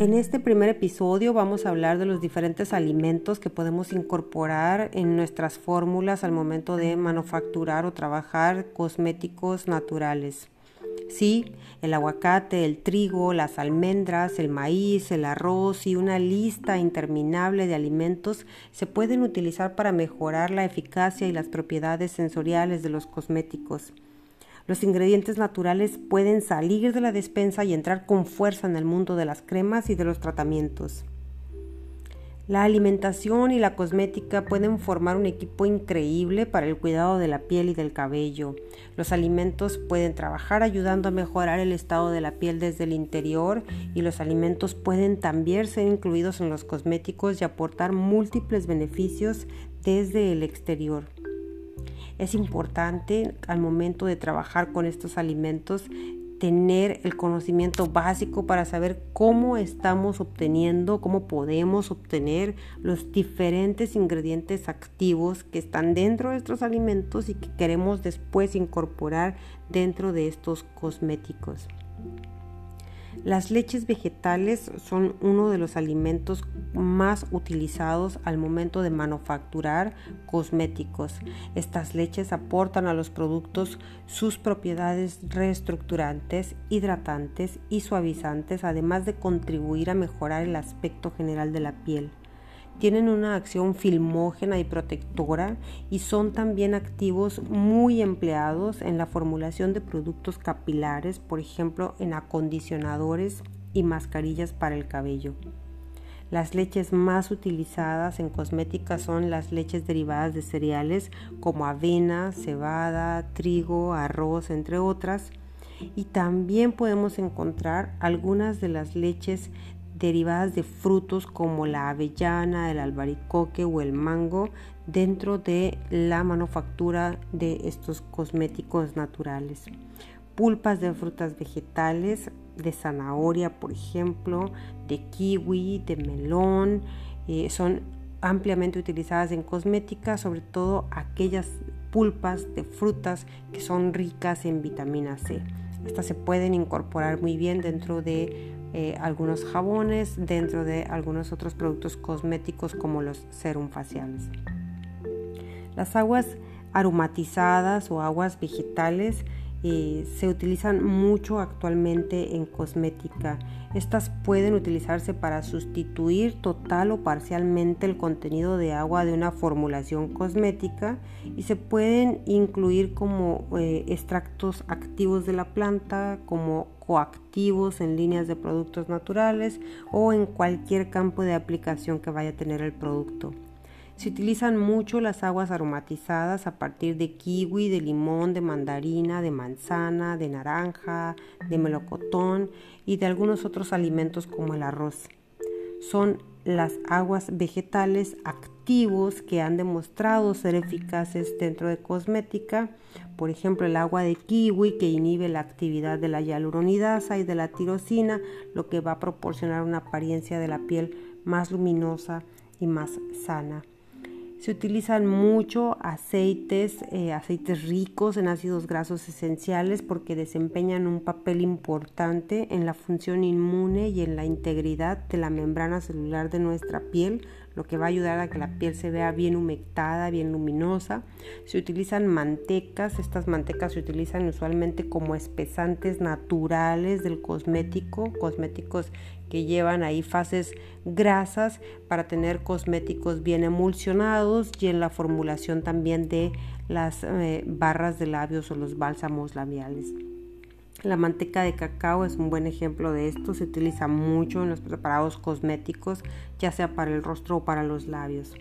En este primer episodio vamos a hablar de los diferentes alimentos que podemos incorporar en nuestras fórmulas al momento de manufacturar o trabajar cosméticos naturales. Sí, el aguacate, el trigo, las almendras, el maíz, el arroz y una lista interminable de alimentos se pueden utilizar para mejorar la eficacia y las propiedades sensoriales de los cosméticos. Los ingredientes naturales pueden salir de la despensa y entrar con fuerza en el mundo de las cremas y de los tratamientos. La alimentación y la cosmética pueden formar un equipo increíble para el cuidado de la piel y del cabello. Los alimentos pueden trabajar ayudando a mejorar el estado de la piel desde el interior y los alimentos pueden también ser incluidos en los cosméticos y aportar múltiples beneficios desde el exterior. Es importante al momento de trabajar con estos alimentos tener el conocimiento básico para saber cómo estamos obteniendo, cómo podemos obtener los diferentes ingredientes activos que están dentro de estos alimentos y que queremos después incorporar dentro de estos cosméticos. Las leches vegetales son uno de los alimentos más utilizados al momento de manufacturar cosméticos. Estas leches aportan a los productos sus propiedades reestructurantes, hidratantes y suavizantes, además de contribuir a mejorar el aspecto general de la piel tienen una acción filmógena y protectora y son también activos muy empleados en la formulación de productos capilares, por ejemplo en acondicionadores y mascarillas para el cabello. Las leches más utilizadas en cosmética son las leches derivadas de cereales como avena, cebada, trigo, arroz, entre otras. Y también podemos encontrar algunas de las leches derivadas de frutos como la avellana, el albaricoque o el mango dentro de la manufactura de estos cosméticos naturales. Pulpas de frutas vegetales, de zanahoria por ejemplo, de kiwi, de melón, eh, son ampliamente utilizadas en cosmética, sobre todo aquellas pulpas de frutas que son ricas en vitamina C. Estas se pueden incorporar muy bien dentro de eh, algunos jabones, dentro de algunos otros productos cosméticos como los serum faciales. Las aguas aromatizadas o aguas vegetales eh, se utilizan mucho actualmente en cosmética. Estas pueden utilizarse para sustituir total o parcialmente el contenido de agua de una formulación cosmética y se pueden incluir como eh, extractos activos de la planta, como coactivos en líneas de productos naturales o en cualquier campo de aplicación que vaya a tener el producto. Se utilizan mucho las aguas aromatizadas a partir de kiwi, de limón, de mandarina, de manzana, de naranja, de melocotón y de algunos otros alimentos como el arroz. Son las aguas vegetales activos que han demostrado ser eficaces dentro de cosmética, por ejemplo el agua de kiwi que inhibe la actividad de la hialuronidasa y de la tirosina, lo que va a proporcionar una apariencia de la piel más luminosa y más sana. Se utilizan mucho aceites, eh, aceites ricos en ácidos grasos esenciales porque desempeñan un papel importante en la función inmune y en la integridad de la membrana celular de nuestra piel, lo que va a ayudar a que la piel se vea bien humectada, bien luminosa. Se utilizan mantecas, estas mantecas se utilizan usualmente como espesantes naturales del cosmético, cosméticos que llevan ahí fases grasas para tener cosméticos bien emulsionados y en la formulación también de las eh, barras de labios o los bálsamos labiales. La manteca de cacao es un buen ejemplo de esto, se utiliza mucho en los preparados cosméticos, ya sea para el rostro o para los labios.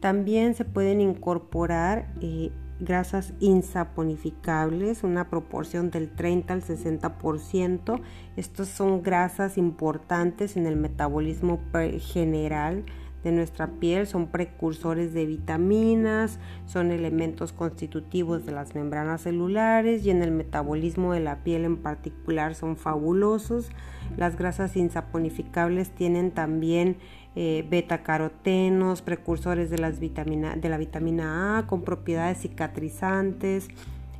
También se pueden incorporar eh, grasas insaponificables, una proporción del 30 al 60%. Estas son grasas importantes en el metabolismo general de nuestra piel, son precursores de vitaminas, son elementos constitutivos de las membranas celulares y en el metabolismo de la piel en particular son fabulosos. Las grasas insaponificables tienen también eh, beta-carotenos, precursores de, las de la vitamina A con propiedades cicatrizantes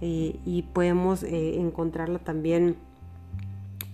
eh, y podemos eh, encontrarla también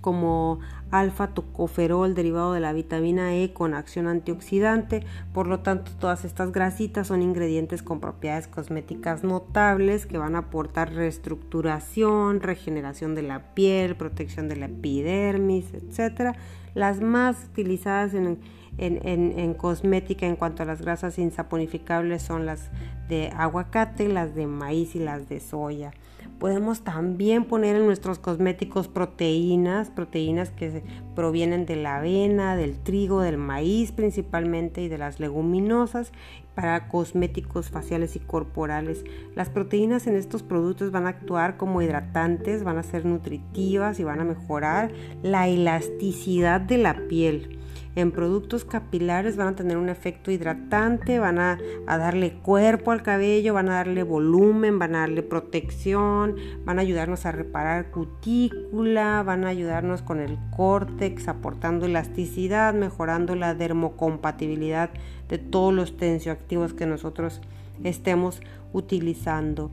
como alfa tocoferol derivado de la vitamina E con acción antioxidante. Por lo tanto, todas estas grasitas son ingredientes con propiedades cosméticas notables que van a aportar reestructuración, regeneración de la piel, protección de la epidermis, etc. Las más utilizadas en, en, cosmética en cuanto a las grasas insaponificables son las de aguacate, las de maíz y las de soya. Podemos también poner en nuestros cosméticos proteínas, proteínas que provienen de la avena, del trigo, del maíz principalmente y de las leguminosas para cosméticos faciales y corporales. Las proteínas en estos productos van a actuar como hidratantes, van a ser nutritivas y van a mejorar la elasticidad de la piel en productos capilares van a tener un efecto hidratante, van a, darle cuerpo al cabello, van a darle volumen, van a darle protección, van a ayudarnos a reparar cutícula, van a ayudarnos con el córtex, aportando elasticidad, mejorando la dermocompatibilidad de todos los tensioactivos que nosotros estemos utilizando.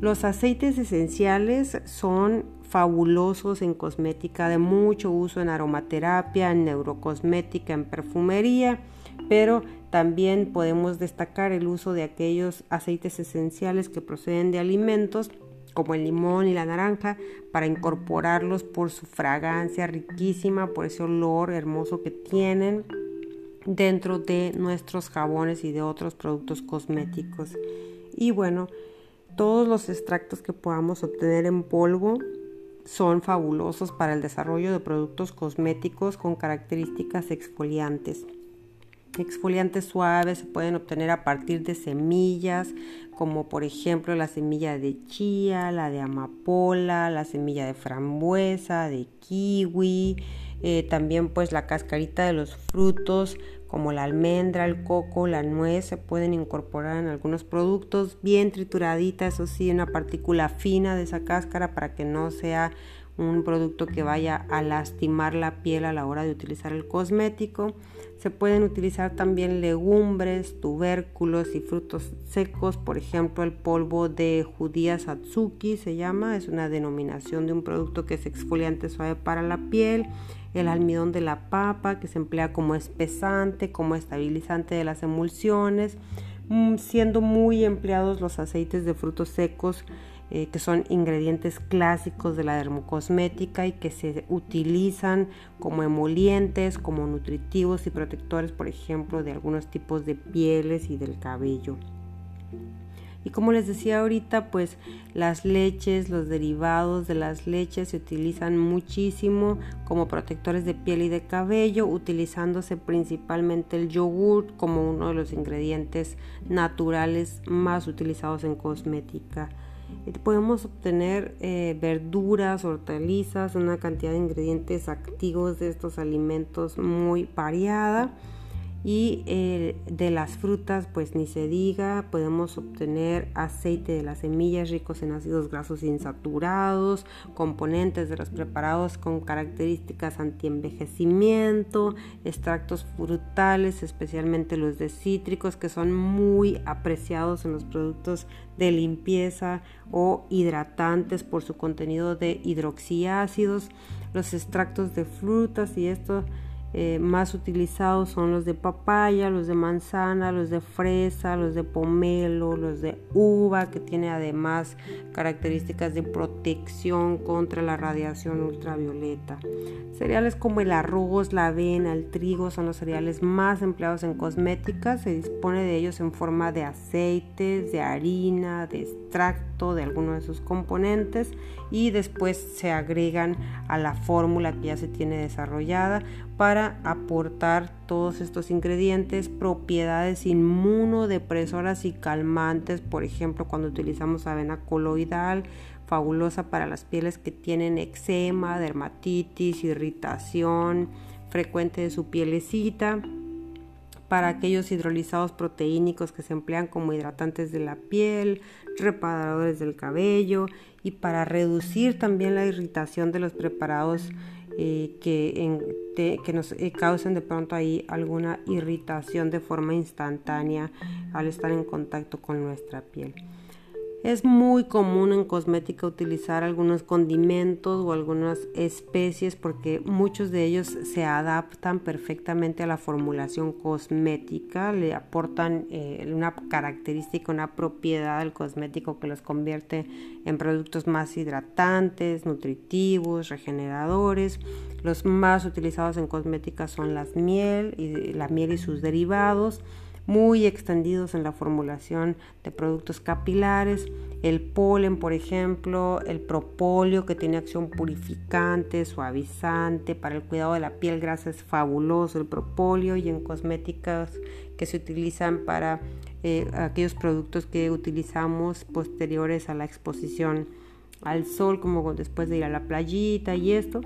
Los aceites esenciales son fabulosos en cosmética, de mucho uso en aromaterapia, en neurocosmética, en perfumería, pero también podemos destacar el uso de aquellos aceites esenciales que proceden de alimentos como el limón y la naranja para incorporarlos por su fragancia riquísima, por ese olor hermoso que tienen dentro de nuestros jabones y de otros productos cosméticos. Y bueno, todos los extractos que podamos obtener en polvo son fabulosos para el desarrollo de productos cosméticos con características exfoliantes. Exfoliantes suaves se pueden obtener a partir de semillas, como por ejemplo la semilla de chía, la de amapola, la semilla de frambuesa, de kiwi, eh, también pues la cascarita de los frutos como la almendra, el coco, la nuez se pueden incorporar en algunos productos bien trituradita, eso sí, una partícula fina de esa cáscara para que no sea un producto que vaya a lastimar la piel a la hora de utilizar el cosmético. Se pueden utilizar también legumbres, tubérculos y frutos secos, por ejemplo el polvo de judía satsuki se llama, es una denominación de un producto que es exfoliante suave para la piel el almidón de la papa que se emplea como espesante, como estabilizante de las emulsiones, mm, siendo muy empleados los aceites de frutos secos eh, que son ingredientes clásicos de la dermocosmética y que se utilizan como emolientes, como nutritivos y protectores, por ejemplo, de algunos tipos de pieles y del cabello. Y como les decía ahorita, pues las leches, los derivados de las leches se utilizan muchísimo como protectores de piel y de cabello, utilizándose principalmente el yogur como uno de los ingredientes naturales más utilizados en cosmética. Eh, podemos obtener eh, verduras, hortalizas, una cantidad de ingredientes activos de estos alimentos muy variada y eh, de las frutas pues ni se diga podemos obtener aceite de las semillas ricos en ácidos grasos insaturados componentes de los preparados con características antienvejecimiento extractos frutales especialmente los de cítricos que son muy apreciados en los productos de limpieza o hidratantes por su contenido de hidroxiácidos. Los extractos de frutas y estos eh, más utilizados son los de papaya, los de manzana, los de fresa, los de pomelo, los de uva, que tiene además características de protección contra la radiación ultravioleta. Cereales como el arroz, la avena, el trigo son los cereales más empleados en cosméticas. Se dispone de ellos en forma de aceites, de harina, de extracto de alguno de sus componentes y después se agregan a la fórmula que ya se tiene desarrollada para aportar todos estos ingredientes propiedades inmunodepresoras y calmantes, por ejemplo cuando utilizamos avena coloidal, fabulosa para las pieles que tienen eczema, dermatitis, irritación frecuente de su pielecita, para aquellos hidrolizados proteínicos que se emplean como hidratantes de la piel, reparadores del cabello y para reducir también la irritación de los preparados eh, que, que, nos eh, causen de pronto ahí alguna irritación de forma instantánea al estar en contacto con nuestra piel. Es muy común en cosmética utilizar algunos condimentos o algunas especies porque muchos de ellos se adaptan perfectamente a la formulación cosmética, le aportan eh, una característica, una propiedad al cosmético que los convierte en productos más hidratantes, nutritivos, regeneradores. Los más utilizados en cosmética son las miel y la miel y sus derivados muy extendidos en la formulación de productos capilares. El polen, por ejemplo, el propóleo que tiene acción purificante, suavizante, para el cuidado de la piel grasa es fabuloso el propóleo y en cosméticas que se utilizan para eh, aquellos productos que utilizamos posteriores a la exposición al sol, como después de ir a la playita y esto.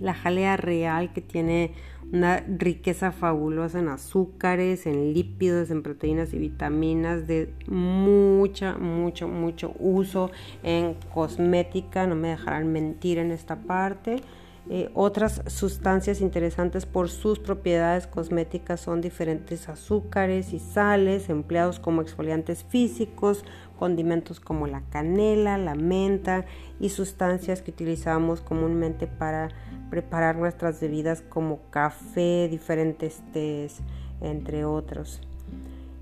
La jalea real que tiene una riqueza fabulosa en azúcares, en lípidos, en proteínas y vitaminas, de mucha, mucho, mucho uso en cosmética, no me dejarán mentir en esta parte. Eh, otras sustancias interesantes por sus propiedades cosméticas son diferentes azúcares y sales empleados como exfoliantes físicos, condimentos como la canela, la menta y sustancias que utilizamos comúnmente para preparar nuestras bebidas como café, diferentes tés, entre otros.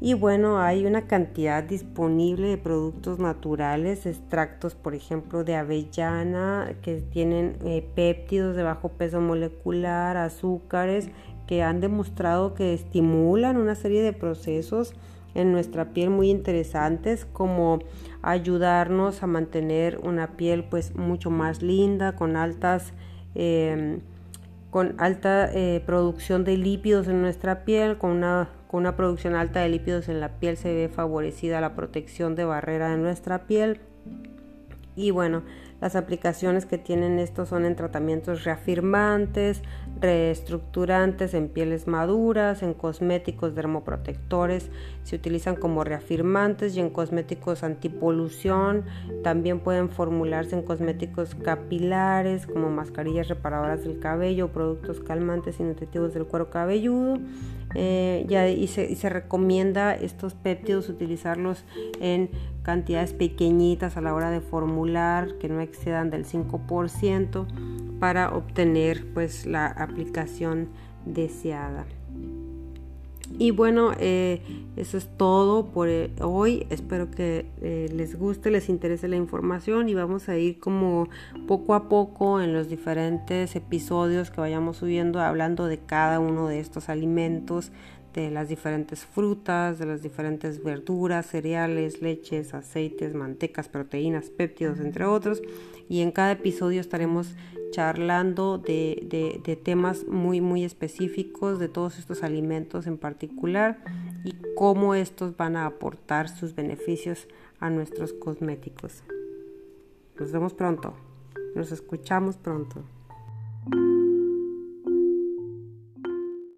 Y bueno, hay una cantidad disponible de productos naturales, extractos, por ejemplo, de avellana, que tienen eh, péptidos de bajo peso molecular, azúcares, que han demostrado que estimulan una serie de procesos en nuestra piel muy interesantes, como ayudarnos a mantener una piel pues mucho más linda, con altas Em, con alta eh, producción de lípidos en nuestra piel, con una, con una producción alta de lípidos en la piel se ve favorecida la protección de barrera de nuestra piel. Y bueno, las aplicaciones que tienen estos son en tratamientos reafirmantes, reestructurantes en pieles maduras, en cosméticos dermoprotectores, se utilizan como reafirmantes y en cosméticos antipolución, también pueden formularse en cosméticos capilares como mascarillas reparadoras del cabello, productos calmantes y nutritivos del cuero cabelludo. Eh, ya, y, se, recomienda estos péptidos utilizarlos en cantidades pequeñitas a la hora de formular que no excedan del 5% para obtener pues la aplicación deseada. Y bueno, eh, eso es todo por eh, hoy. Espero que eh, les guste, les interese la información y vamos a ir como poco a poco en los diferentes episodios que vayamos subiendo hablando de cada uno de estos alimentos, de las diferentes frutas, de las diferentes verduras, cereales, leches, aceites, mantecas, proteínas, péptidos, entre otros. Y en cada episodio estaremos charlando de, de, temas muy, muy específicos de todos estos alimentos en particular y cómo estos van a aportar sus beneficios a nuestros cosméticos. Nos vemos pronto. Nos escuchamos pronto.